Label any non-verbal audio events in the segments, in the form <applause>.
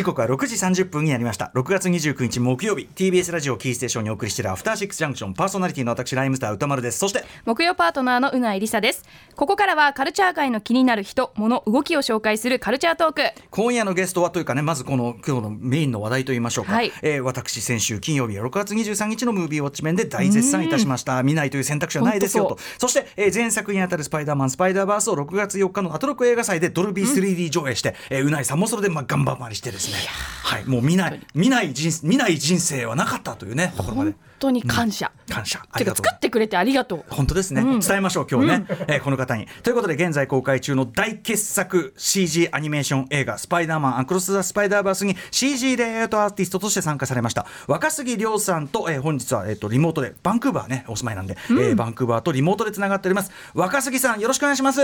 時刻は6時30分になりました。6月29日木曜日 TBS ラジオキーステーションにお送りしているアフターシックスジャンクションパーソナリティの私ライムスター歌丸です。そして木曜パートナーのうないりさです。ここからはカルチャー界の気になる人物動きを紹介するカルチャートーク。今夜のゲストはというかねまずこの今日のメインの話題といいましょうか、はい。えー私先週金曜日6月23日のムービーウォッチメンで大絶賛いたしました。見ないという選択肢はないですよと。本そして、えー前作にあたるスパイダーマンスパイダーバースを6月4日のアトロク映画祭でドルビー 3D 上映して、えーうないさんもそれでまあ頑張りしてですねはい。もう見ない見ない人見ない人生はなかったというねところまで。本当に感謝、作ってくれてありがとう。本当ですね、伝えましょう今日ね、えーこの方に。ということで現在公開中の大傑作 CG アニメーション映画「スパイダーマンアクロス・ザ・スパイダーバース」に CG レイアウトアーティストとして参加されました。若杉亮さんと、えー本日は、えー、とリモートでバンクーバーねお住まいなんで、えーバンクーバーとリモートでつながっております。若杉さんよろしくお願いします。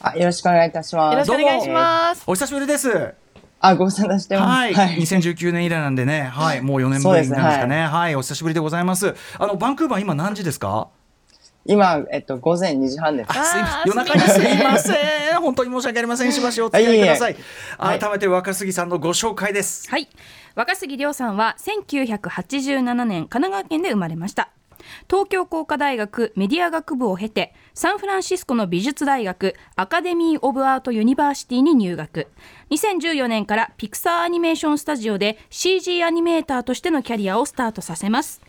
あ、よろしくお願いいたします。よろしくお願いします。お久しぶりですあ、ご無沙汰してます。はい、2019年以来なんでね、はい、もう4年ぶりになるんですかね、はい、お久しぶりでございます。あのバンクーバー今何時ですか？今、えっと、午前2時半です。あすい夜中にすいません。本当に申し訳ありません。<laughs> しばしお付き合いください。はい改めて若杉さんのご紹介です。はい若杉亮さんは1987年神奈川県で生まれました東京工科大学メディア学部を経てサンフランシスコの美術大学アカデミー・オブ・アート・ユニバーシティに入学。2014年からピクサーアニメーションスタジオで CG アニメーターとしてのキャリアをスタートさせます。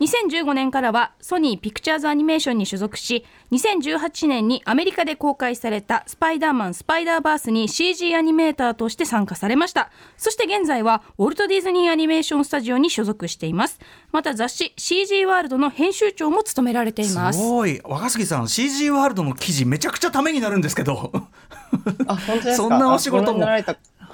2015年からはソニーピクチャーズアニメーションに所属し2018年にアメリカで公開されたスパイダーマンスパイダーバースに CG アニメーターとして参加されました。そして現在はウォルト・ディズニーアニメーションスタジオに所属しています。また雑誌 CG ワールドの編集長も務められていすます。ごい。若杉さん CG ワールドの記事めちゃくちゃためになるんですけど。あ、本当ですか？<laughs> そんなお仕事も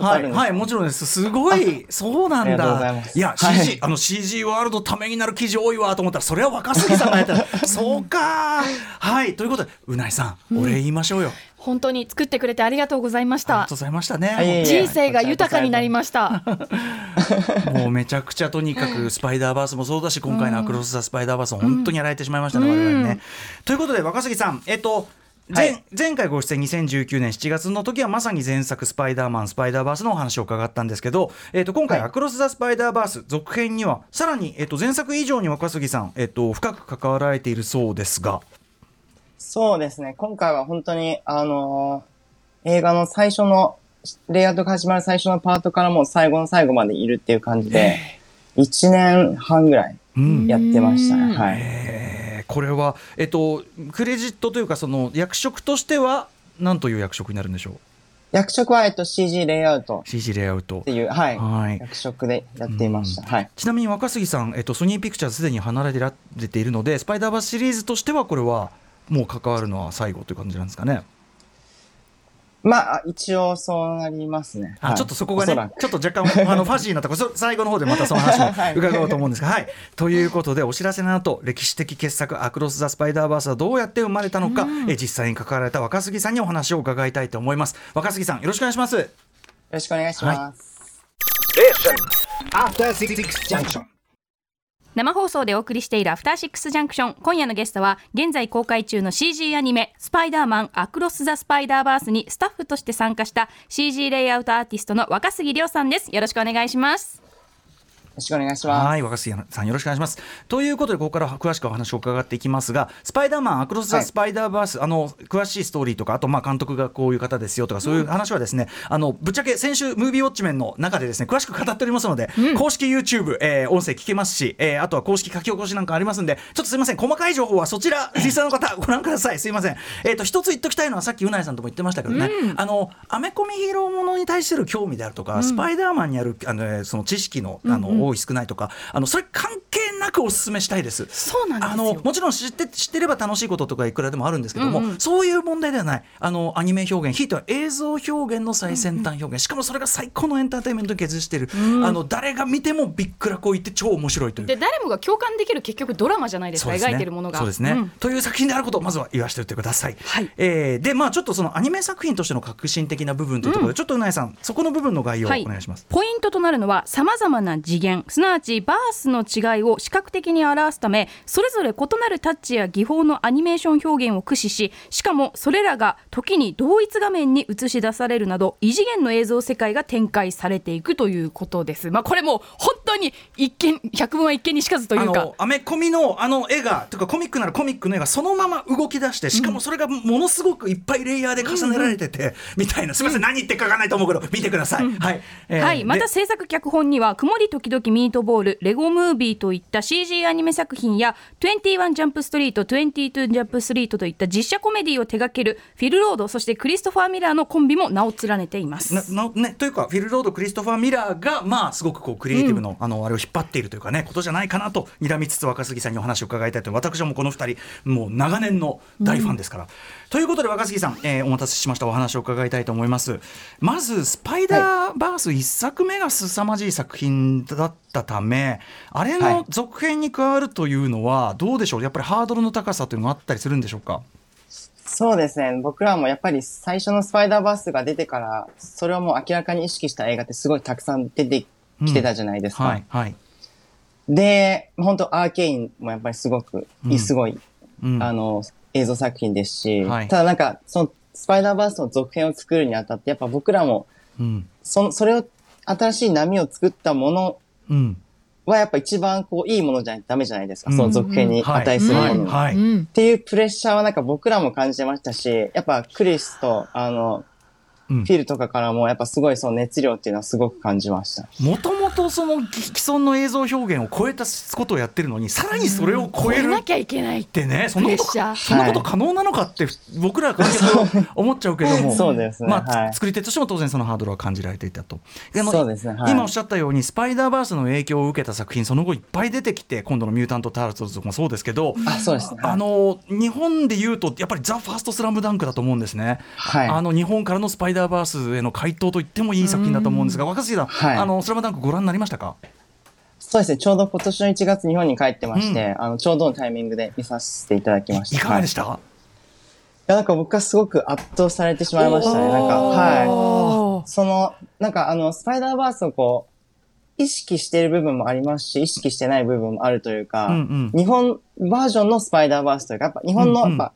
はい、はい、もちろんです。すごい、そうなんだ。いや、はい CG、あの CG ワールドためになる記事多いわと思ったら、それは若杉さんがやったら、<laughs> そうか。はい、ということで、うないさん、お礼言いましょうよ。本当に作ってくれてありがとうございましたありがとうございましたね。人生が豊かになりましたもうめちゃくちゃとにかくスパイダーバースもそうだし今回のアクロス・ザ・スパイダーバースも本当にやられてしまいましたね、我々ね。ということで若杉さんえっと前,、はい前回ご出演2019年7月の時はまさに前作「スパイダーマンスパイダーバース」のお話を伺ったんですけど、えっと今回「はいアクロス・ザ・スパイダーバース」続編にはさらに、えっと前作以上に若杉さん、えっと深く関わられているそうですが。そうですね。今回は本当に、あのー映画の最初の、レイアウトが始まる最初のパートからもう最後の最後までいるっていう感じで、1年半ぐらいうんやってましたね。はい。えーこれは、えっと、クレジットというかその役職としては何という役職になるんでしょう？役職は、えっと、CG レイアウト CG レイアウトっていう、はい。はい役職でやっていました。はい。ちなみに若杉さん、えっと、ソニーピクチャーズすでに離れてられているのでスパイダーバースシリーズとしてはこれはもう関わるのは最後という感じなんですかね？まあ、一応そうなりますね。あはい。ちょっとそこがねちょっと若干あのファジーなところそ <laughs> 最後の方でまたその話もはい伺おうと思うんですが、はい、ということでお知らせの後歴史的傑作「アクロス・ザ・スパイダーバース」はどうやって生まれたのか、え実際に関わられた若杉さんにお話を伺いたいと思います。若杉さんよろしくお願いします。よろしくお願いします。After Six Junction. 生放送でお送りしているアフターシックスジャンクション。今夜のゲストは現在公開中の CG アニメスパイダーマンアクロス・ザ・スパイダーバースにスタッフとして参加した CG レイアウトアーティストの若杉亮さんです。よろしくお願いします。ろしくお願いします。はい、若杉さんよろしくお願いします。ということで、ここからは詳しくお話を伺っていきますが、スパイダーマン、アクロス・ザ・はいスパイダーバース、あの詳しいストーリーとか、あとまあ監督がこういう方ですよとか、そういう話はですね、あのぶっちゃけ先週、ムービーウォッチメンの中でですね、詳しく語っておりますので、公式 YouTube、えー音声聞けますし、えーあとは公式書き起こしなんかありますんで、ちょっとすみません、細かい情報はそちら、リスナーの方、ご覧ください。すいません。えっ、と、一つ言っときたいのは、さっきうないさんとも言ってましたけどね、あの、アメコミヒーローものに対する興味であるとか、スパイダーマンにあるあのえーその知識のあの、多い少ないとか、あのそれ関係なくお勧めしたいです。そうなんですあよのもちろん知って知ってれば楽しいこととかいくらでもあるんですけども、そういう問題ではない。あのアニメ表現ひいては映像表現の最先端表現、しかもそれが最高のエンターテインメントに削している、あの誰が見てもびっくらこいて超面白いという。で誰もが共感できる結局ドラマじゃないですかね。描いてるものが。そうですね、ん。という作品であることをまずは言わせておいてください。はい。えーでまあちょっとそのアニメ作品としての革新的な部分というところで、ちょっとうなえさんそこの部分の概要をお願いします。ポイントとなるのはさまざまな次元現すなわちバースの違いを視覚的に表すためそれぞれ異なるタッチや技法のアニメーション表現を駆使ししかもそれらが時に同一画面に映し出されるなど異次元の映像世界が展開されていくということです。まあ、これも本当に一見百聞は一見にしかずというか。アメコミのあの絵がというかコミックならコミックの絵がそのまま動き出してしかもそれがものすごくいっぱいレイヤーで重ねられてて、みたいな。すみません、何言ってるかわかんないと思うけど見てください、はい、えーはい、またで制作脚本には「曇り時々ミートボール」「レゴムービー」といった CG アニメ作品や「21ジャンプストリート」「22ジャンプストリート」といった実写コメディを手掛けるフィル・ロードそしてクリストファー・ミラーのコンビも名を連ねています。ななね、というかフィル・ロードクリストファー・ミラーがまあすごくこうクリエイティブの,、あのあれを引っ張っているというかねことじゃないかなと睨みつつ若杉さんにお話を伺いたいと私はもうこの2人もう長年の大ファンですから。ということで若杉さん、えーお待たせしましたお話を伺いたいと思います。まずスパイダーバース1作目が凄まじい作品だったためあれはい。の続編に加わるというのはどうでしょう？やっぱりハードルの高さというのがあったりするんでしょうか？そうですね。僕らもやっぱり最初のスパイダーバースが出てから、それをもう明らかに意識した映画ってすごいたくさん出てきてたじゃないですか。はいはい、で、本当アーケインもやっぱりすごく、うん。すごい、うん。あの、映像作品ですし、はい。ただなんか、その、スパイダーバースの続編を作るにあたって、やっぱ僕らも、うん。その、それを、新しい波を作ったものうんはやっぱ一番こう、いいものじゃないとダメじゃないですか。その続編に値するもの。に。はい。はい。うん。っていうプレッシャーはなんか僕らも感じてましたし、やっぱクリスと、あの、うん。フィルとかからもやっぱすごいその熱量っていうのはすごく感じました。もともとその既存の映像表現を超えたことをやってるのにさらにそれを超えるっ超えなきゃいけないてねそんなことそんなこと可能なのかって僕らから思っちゃうけども <laughs> そうですね。まあはい。作り手としても当然そのハードルは感じられていたと。ですね。はい。今おっしゃったようにスパイダーバースの影響を受けた作品その後いっぱい出てきて今度の「ミュータント・タートルズ」もそうですけどあ、そうですね。あの日本で言うとやっぱり「ザ・ファーストスラムダンクだと思うんですね、はい。あの日本からのスパイダーバースへの回答と言ってもいい作品だと思うんですが若杉さん、はい。あのスラムダンクご覧になりましたか？そうですね。ちょうど今年の1月日本に帰ってまして、あの、ちょうどのタイミングで見させていただきました。いかがでしはい、いた、や、なんか僕はすごく圧倒されてしまいましたね。なんか、はい。その、なんかあの、スパイダーバースをこう、意識している部分もありますし、意識してない部分もあるというか、うんうん日本バージョンのスパイダーバースというか、やっぱ日本の、うんうんやっぱ、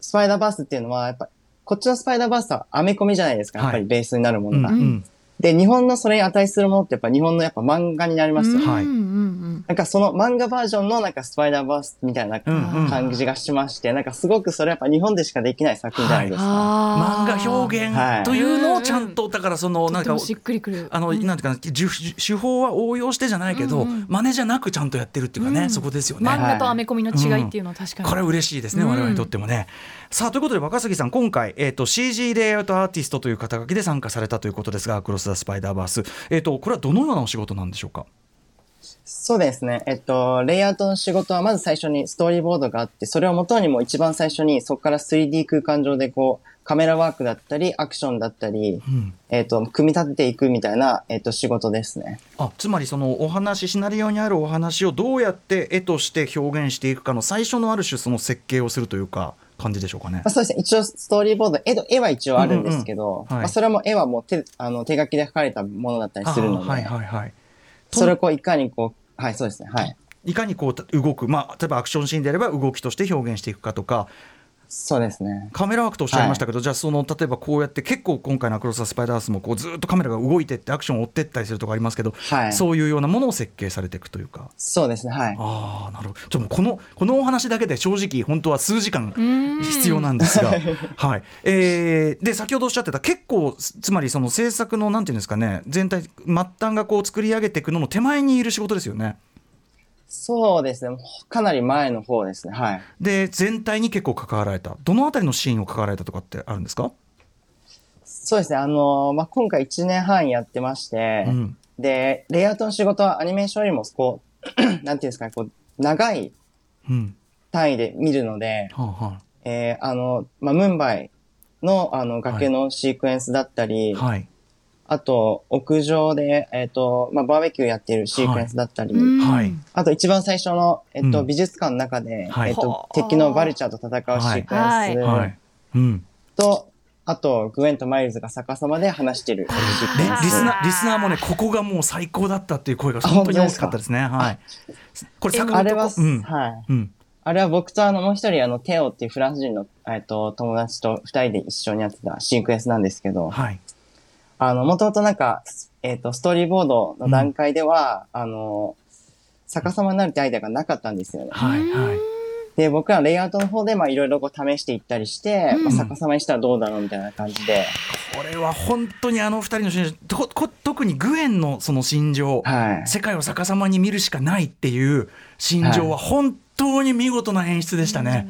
スパイダーバースっていうのは、やっぱ、こっちのスパイダーバースはアメコミじゃないですか、やっぱりベースになるものが。うんうんで、日本のそれに値するものってやっぱ日本のやっぱ漫画になりますよ。はいうんうんなんかその漫画バージョンのなんかスパイダーバースみたいなうんうん感じがしまして、なんかすごくそれやっぱ日本でしかできない作品じゃないですか。あー漫画表はい現というのをちゃんとだからそのなんかしっくりくる。あのなんていうかな手手法は応用してじゃないけど、うんうん。真似じゃなくちゃんとやってるっていうかね、うん。そこですよね。漫画とアメコミの違いっていうのは確かに、これは嬉しいですね、うん。我々にとってもね。さあということで若杉さん今回、えー、と CG レイアウトアーティストという肩書きで参加されたということですが「クロス・ザ・スパイダーバース」えー、とこれはどのようなお仕事なんでしょうか？そうですね。えっと、レイアウトの仕事はまず最初にストーリーボードがあって、それをもとにもう一番最初にそこから 3D 空間上でこう、カメラワークだったり、アクションだったり、うんえっと、組み立てていくみたいな、えっと、仕事ですね。あつまりそのお話シナリオにあるお話をどうやって絵として表現していくかの最初のある種その設計をするというか感じでしょうかねまあ、。そうですね。一応ストーリーボード、絵と絵は一応あるんですけど、あ、それも絵はもう手、あの、手書きで描かれたものだったりするので、あはいはいはい。それをこう、いかにこう、はい、そうですね。はい。いかにこう動く、まあ、例えばアクションシーンであれば動きとして表現していくかとかそうですね。カメラワークとおっしゃいましたけど、じゃあその例えばこうやって結構今回の「アクロス・ザ・スパイダース」もこうずっとカメラが動いてってアクションを追ってったりするとかありますけど、はい。そういうようなものを設計されていくというか。そうですね。はい。ああなるほどちょこのこのお話だけで正直本当は数時間ん必要なんですが、<laughs> はいえーで先ほどおっしゃってた結構つつまりその制作のなんていうんですかね全体末端がこう作り上げていくのの手前にいる仕事ですよね。そうですね。かなり前の方ですね。はい。で全体に結構関わられたどのあたりのシーンを関わられたとかってあるんですか、そうですね。あのーまあ、今回1年半やってまして、うんで、レイアウトの仕事はアニメーションよりも、こう、<clears throat> なんていうんですかね、こう、長いうん単位で見るので、はあはえー、あの、まあ、ムンバイの、あの、崖のシークエンスだったり、あはいあと、屋上で、えっ、と、まあ、バーベキューやっているシークエンスだったり、うん。はい。あと一番最初の、えっ、と、うん。美術館の中で、はい。えっ、と、敵のバルチャーと戦うシークエンス、はい。はい。うん。と、あと、グエンとマイルズが逆さまで話してるシークねエンスリスナーリスナーもねここがもう最高だったっていう声が本当に大きかったですね。はい。これ坂あれは、うん。はい。うん。あれは僕とあの、もう一人、あの、テオっていうフランス人の、えっと、友達と二人で一緒にやってたシークエンスなんですけど、はいあの、もともとなんか、えっ、と、ストーリーボードの段階では、あの、逆さまになるってアイデアがなかったんですよね。はいはい。で、僕らレイアウトの方で、まあ、いろいろこう試していったりして、まあ、逆さまにしたらどうだろうみたいな感じで、これは本当にあの二人の心情とこ特にグエンのその心情、はい。世界を逆さまに見るしかないっていう心情は本当に見事な演出でしたね。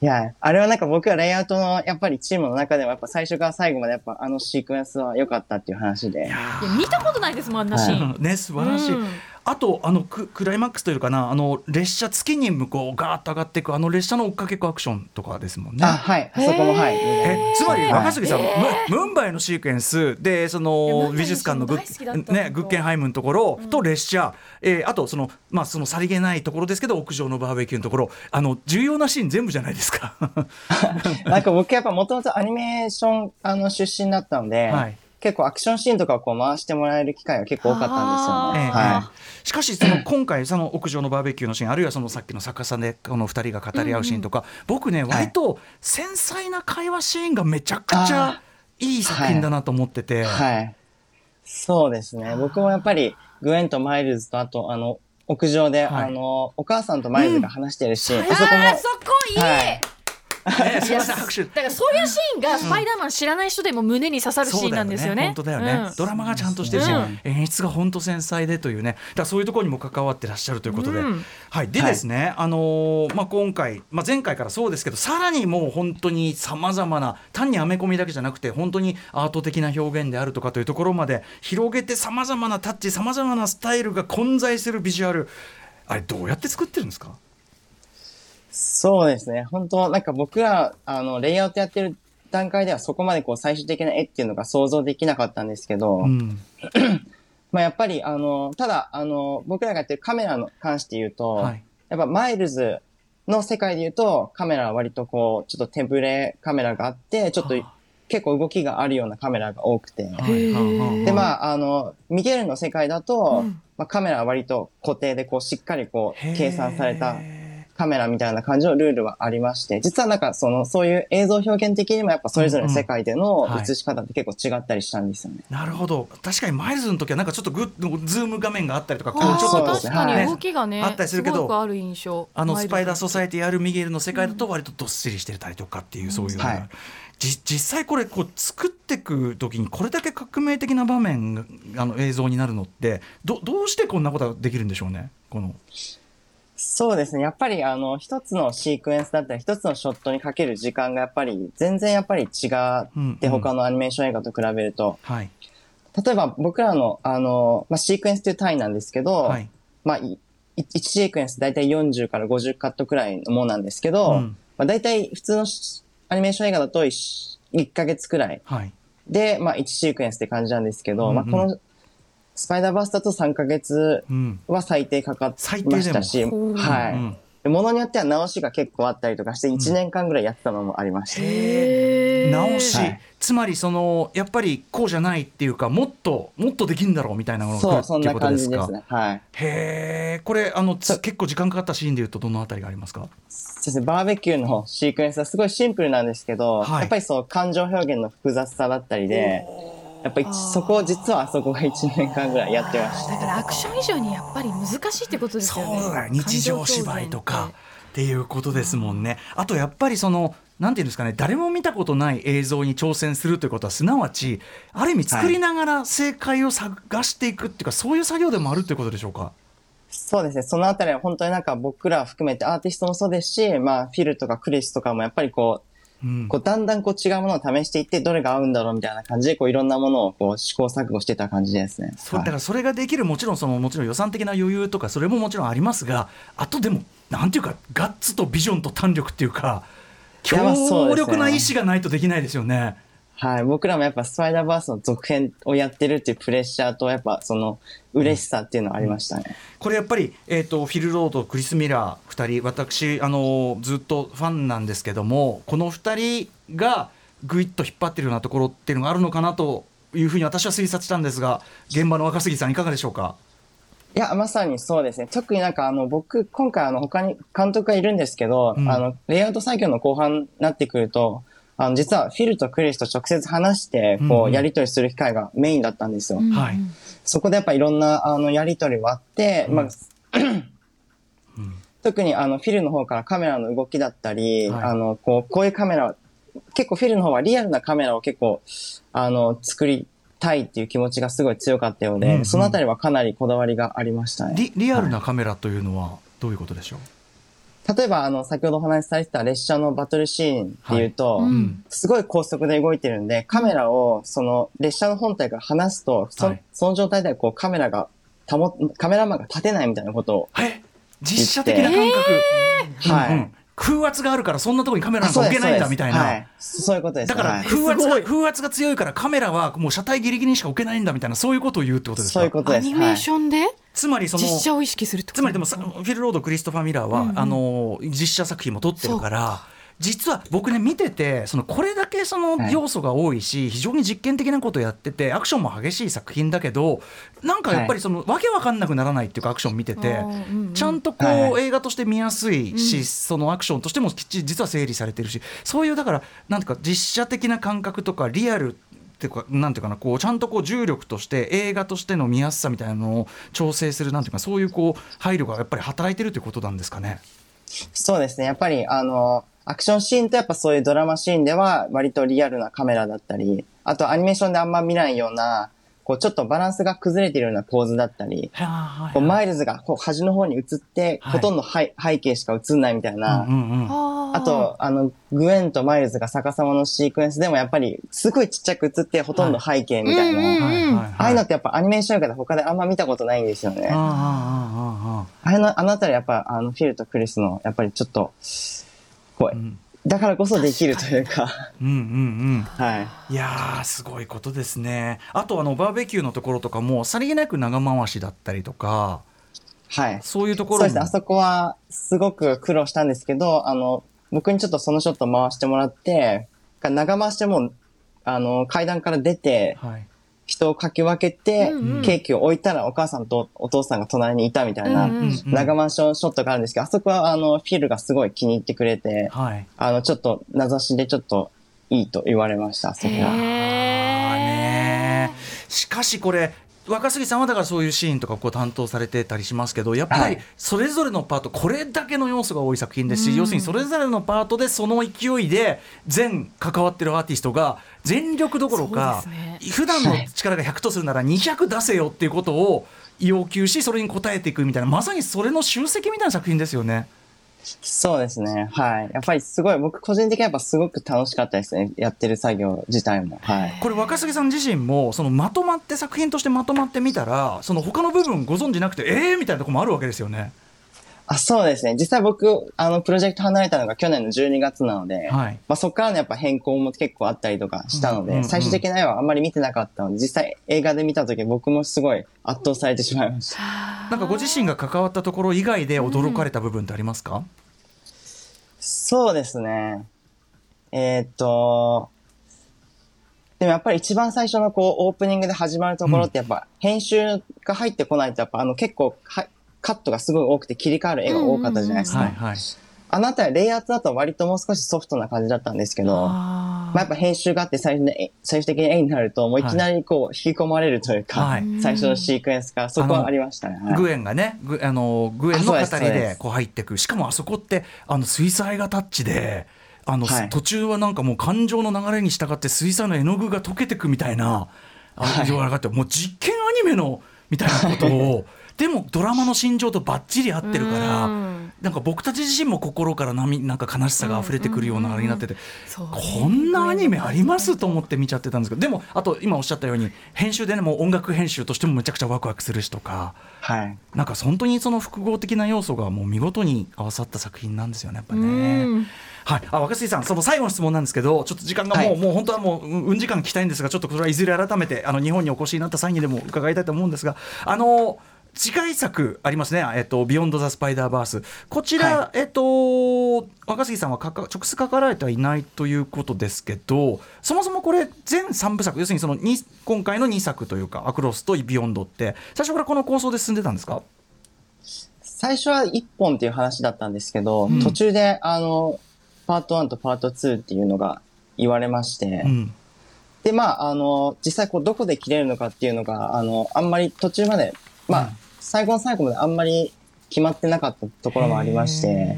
いや、あれはなんか僕はレイアウトの、やっぱりチームの中では、やっぱ最初から最後までやっぱあのシークエンスは良かったっていう話で。いや見たことないですもんあんなシーン、うん。ね素晴らしい、うんあとあのククライマックスというかなあの列車月に向こうガーッと上がっていくあの列車の追っかけっこアクションとかですもんね。あ、はい。あそこもはい。えつまりはい若杉さん、ムムンバイのシークエンスでその美術館のグッ,、ね、グッケンハイムのところと列車、えーあとその,、まあ、そのさりげないところですけど屋上のバーベキューのところあの重要なシーン全部じゃないですか。<laughs> <laughs> なんか僕やっぱもともとアニメーションあの出身だったので、はい結構アクションシーンとかをこう回してもらえる機会が結構多かったんですよね。ええはしかしその今回その屋上のバーベキューのシーンあるいはそのさっきの逆さでこの2人が語り合うシーンとか、僕ね割と繊細な会話シーンがめちゃくちゃい。い作品だなと思ってて、い。はい。そうですね。僕もやっぱりグエンとマイルズとあとあの屋上で、はい。あのお母さんとマイルズが話してるシーン、あそこもあーそこいい、はいねす <laughs> いません拍手。だからそういうシーンがスパイダーマン知らない人でも胸に刺さるシーンなんですよね。本当だよね、うん。ドラマがちゃんとしてるし、うん。演出が本当繊細でというね。だからそういうところにも関わってらっしゃるということで、うん。はい。でですね、あのーまあ、今回、まあ、前回からそうですけどさらにもう本当にさまざまな単にアメコミだけじゃなくて本当にアート的な表現であるとかというところまで広げてさまざまなタッチさまざまなスタイルが混在するビジュアル。あれどうやって作ってるんですか？そうですね。本当なんか僕ら、あの、レイアウトやってる段階ではそこまでこう最終的な絵っていうのが想像できなかったんですけど、うん。<clears throat> まあやっぱりあの、ただあの、僕らがやってるカメラの関して言うと、はい。やっぱマイルズの世界で言うとカメラは割とこう、ちょっと手ぶれカメラがあって、ちょっとはあ。結構動きがあるようなカメラが多くて、で、まあ、あの、ミゲルの世界だと、うん。まあ、カメラは割と固定で、こう、しっかりこう、計算されたカメラみたいな感じのルールはありまして、実はなんか、その、そういう映像表現的にもやっぱそれぞれの世界でのうんうん。はい。映し方って結構違ったりしたんですよね。なるほど。確かにマイルズの時はなんかちょっとグッとズーム画面があったりとかこうちょっとこ確かに動きがね、あったりするけどすごくある印象。あのスパイダーソサエティあるミゲルの世界だと割とどっしりしてたりとかっていうそういう。はい。じ実際これこう作っていく時にこれだけ革命的な場面があの映像になるのってどどうしてこんなことができるんでしょうね？このそうですね。やっぱり、あの、一つのシークエンスだったり、一つのショットにかける時間がやっぱり、全然やっぱり違うんって、他のアニメーション映画と比べると、はい。例えば僕らの、あの、まあ、シークエンスという単位なんですけど、はい。まあ、い1シークエンス大体40から50カットくらいのものなんですけど、うん。まあ、大体普通のしアニメーション映画だと 1, 1ヶ月くらい。はい。で、まあ、1シークエンスって感じなんですけど、うんうん。まあ、このスパイダーバースだと3ヶ月うん。は最低かかってましたし、ほうはい、うん。でものによっては直しが結構あったりとかして1年間ぐらいやってたのもありました。直し、はい。つまりそのやっぱりこうじゃないっていうかもっともっとできんだろうみたいなものそう、が来るってそんなことですか？感じですね。はい。へえこれあの結構時間かかったシーンでいうとどのあたりがありますか？そうですね、バーベキューのシークエンスはすごいシンプルなんですけど、はい。やっぱりそう感情表現の複雑さだったりで、やっぱりそこを実はあそこが1年間ぐらいやってました。だからアクション以上にやっぱり難しいってことですそうよね。だよ日常芝居とかっていうことですもんね。あとやっぱりそのなんていうんですかね誰も見たことない映像に挑戦するということはすなわちある意味作りながら正解を探していくっていうか、そういう作業でもあるっていうことでしょうか？そうですね、そのあたりは本当になんか僕ら含めてアーティストもそうですし、まあフィルとかクリスとかもやっぱりこう、うんこうだんだんこう違うものを試していってどれが合うんだろうみたいな感じでこういろんなものをこう試行錯誤してた感じですね。そうだからそれができるもちろんそのもちろん予算的な余裕とかそれももちろんありますがあとでもなんていうかガッツとビジョンと胆力っていうか強力な意志がないとできないですよね。はい。僕らもやっぱスパイダーバースの続編をやってるっていうプレッシャーと、やっぱその嬉しさっていうのはありましたね。これやっぱり、えー、とフィル・ロードクリス・ミラー2人私あのずっとファンなんですけどもこの2人がぐいっと引っ張ってるようなところっていうのがあるのかなというふうに私は推察したんですが現場の若杉さんいかがでしょうか？いや、まさにそうですね。特になんかあの、僕、今回あの、他に監督がいるんですけど、うんあの、レイアウト作業の後半になってくると、あの、実はフィルとクリスと直接話して、うんうん。こう、やりとりする機会がメインだったんですよ。はい。そこでやっぱいろんな、あの、やりとりはあって、うん。まあ、特にあの、フィルの方からカメラの動きだったり、はい。あの、こう、こういうカメラ、結構フィルの方はリアルなカメラを結構、あの、作りたいっていう気持ちがすごい強かったようで、うんうん。そのあたりはかなりこだわりがありましたね。リリアルなカメラというのはどういうことでしょう、例えば、あの、先ほどお話しされてた列車のバトルシーンっていうと、はい。うん。すごい高速で動いてるんで、カメラを、その、列車の本体から離すと、そ,、はい。その状態ではこうカメラが保、カメラマンが立てないみたいなことを、え？実写的な感覚、はい。うんうん風圧があるからそんなところにカメラなんか置けないんだみたいな、はい。そういうことです。だからはい。風圧すごい。が風圧が強いからカメラはもう車体ギリギリにしか置けないんだみたいなそういうことを言うってことですか？そういうことです。アニメーションでつまりその実写を意識するってこと？つまりでもさフィル・ロードクリストファー・ミラーは、うんうん。あの実写作品も撮ってるから実は僕ね見ててそのこれだけそのはい要素が多いし、非常に実験的なことをやっててアクションも激しい作品だけどなんかやっぱりその、わけわかんなくならないっていうかアクション見てて。ちゃんとこう、映画として見やすいし、うんそのアクションとしてもきっちり実は整理されてるしそういうだからなんていうか実写的な感覚とかリアルっていうかなんていうかなこうちゃんとこう重力として映画としての見やすさみたいなのを調整するなんていうかそういうこう配慮がやっぱり働いてるということなんですかね。そうですね。やっぱり、あの、アクションシーンとやっぱそういうドラマシーンでは割とリアルなカメラだったり、あとアニメーションであんま見ないような、こうちょっとバランスが崩れているような構図だったり、こうマイルズがこう端の方に映って、はい。ほとんど背背景しか映んないみたいな、うんうんうんあと、あの、グエンとマイルズが逆さまのシークエンスでもやっぱりすごいちっちゃく映ってほとんど背景みたいな、ああいうのってやっぱアニメーション映画で他であんま見たことないんですよね。あああああああれの、あのあたりやっぱ、あの、フィルとクリスの、やっぱりちょっと、こう、うん。だからこそできるというか、うんうんうん。はい。いやーすごいことですね。あとあのバーベキューのところとかもさりげなく長回しだったりとかはい。そういうところも。そうですね。あそこは、すごく苦労したんですけど、あの、僕にちょっとそのショット回してもらって、長回しても、あの、階段から出て、はい人をかき分けて、ケーキを置いたらお母さんとお父さんが隣にいたみたいな、うんうんうん長回しのショットがあるんですけど、あそこは、あの、フィルがすごい気に入ってくれて、はいあの、ちょっと、名指しでちょっと、いいと言われました、あそこは。しかしこれ若杉さんはだからそういうシーンとかこう担当されてたりしますけどやっぱりはい。それぞれのパートこれだけの要素が多い作品ですし、うん。要するにそれぞれのパートでその勢いで全関わってるアーティストが全力どころか、ね。普段の力が100とするなら200出せよっていうことを要求しそれに応えていくみたいなまさにそれの集積みたいな作品ですよね。そうですね。はい。やっぱりすごい、僕個人的にやっぱすごく楽しかったですね。やってる作業自体も。はい。これ若杉さん自身もそのまとまって作品としてまとまってみたらその他の部分ご存じなくてええー、みたいなとこもあるわけですよね。あ、そうですね。実際僕、あの、プロジェクト離れたのが去年の12月なので、はいまあそこからのやっぱ変更も結構あったりとかしたので、うんうんうん最終的な絵はあんまり見てなかったので、実際映画で見た時僕もすごい圧倒されてしまいました。<laughs> なんかご自身が関わったところ以外で驚かれた部分ってありますか、そうですね。えーっと、でもやっぱり一番最初のこうオープニングで始まるところってやっぱ編集が入ってこないとやっぱあの結構はカットがすごい多くて切り替わる絵が多かったじゃないですか。はいはい。あなたはレイアウトだと割ともう少しソフトな感じだったんですけど、まああ、やっぱ編集があって最初に最終的に絵になるともういきなりこう引き込まれるというか、はい。最初のシークエンスからそこはありましたね。はいグエンがね、グあのグエンの語りでこう入ってく。しかもあそこってあの水彩画タッチであの、はい。途中はなんかもう感情の流れに従って水彩の絵の具が溶けてくみたいなあはい。情があってもう実験アニメのみたいなことを <laughs> でもドラマの心情とばっちり合ってるからうんなんか僕たち自身も心から波なんか悲しさが溢れてくるようなあれになってて。こんなアニメありますと思って見ちゃってたんですけどでもあと今おっしゃったように編集でねもう音楽編集としてもめちゃくちゃワクワクするしとかはい。なんか本当にその複合的な要素がもう見事に合わさった作品なんですよねやっぱうね。んはい、あ若杉さん、その最後の質問なんですけど、ちょっと時間がもう、はいもう本当はもう、うんうん時間聞きたいんですが、ちょっとこれはいずれ改めて、あの日本にお越しになった際にでも伺いたいと思うんですが、あの次回作ありますね、えっと、ビヨンド・ザ・スパイダーバース、こちら、はい、えっと、若杉さんはかか直接書かれてはいないということですけど、そもそもこれ、全3部作、要するにその今回の2作というか、アクロスとビヨンドって、最初からこの構想で進んでたんですか？最初は1本っていう話だったんですけど、うん、途中で、あの、パート1とパート2っていうのが言われまして、うん、で、まあ、あの、実際こう、どこで切れるのかっていうのが、あの、あんまり途中まで、まあ、最後の最後まであんまり決まってなかったところもありまして、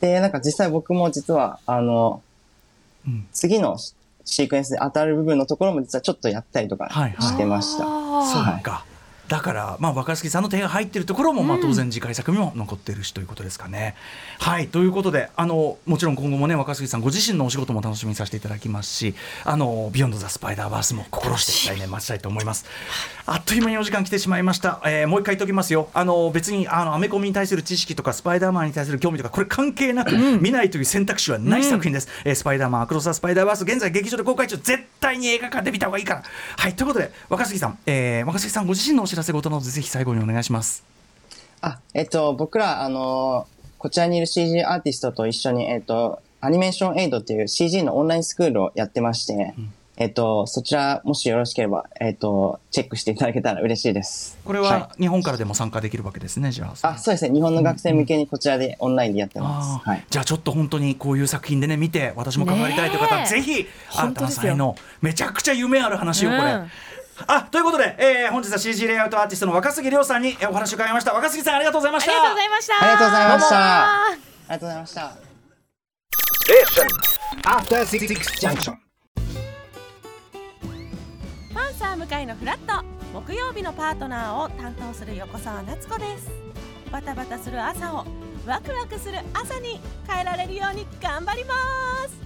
で、なんか実際僕も実は、あの、うん、次のシークエンスで当たる部分のところも実はちょっとやったりとかしてました。はいはい、そうか。だから、まあ、若杉さんの手が入っているところも、まあ、当然次回作にも残っているしということですかね。はいということであのもちろん今後もね若杉さんご自身のお仕事も楽しみにさせていただきますし「あのビヨンド・ザ・スパイダーバース」も心して来年待ちたいと思います。あっという間にお時間来てしまいました。えー、もう一回言っておきますよ。あの別にあのアメコミに対する知識とかスパイダーマンに対する興味とかこれ関係なく、見ないという選択肢はない作品です。うん、えー、スパイダーマンアクロス・ザ・スパイダーバース現在劇場で公開中絶対に映画館で見た方がいいから。はいということで若杉さん、えー、若杉さんご自身のお知らせ事などぜひ最後にお願いします。あ、えっと、僕ら、あのこちらにいる CG アーティストと一緒に、えっと、アニメーションエイドっていう CG のオンラインスクールをやってまして、うん、えっと、そちら、もしよろしければ、えっと、チェックしていただけたら嬉しいです。これは、日本からでも参加できるわけですね、じゃあ。あ、そうですね。日本の学生向けにこちらでオンラインでやってます。はい、じゃあ、ちょっと本当にこういう作品でね、見て、私も関わりたいという方、ぜひ、新たな才能、めちゃくちゃ夢ある話をこれ。うんあということで、えー、本日は CG レイアウトアーティストの若杉亮さんにお話を伺いました。若杉さんありがとうございました。ありがとうございました。ありがとうございました。ありがとうございました。パンサー向井のフラット。木曜日のパートナーを担当する横澤夏子です。バタバタする朝をワクワクする朝に変えられるように頑張ります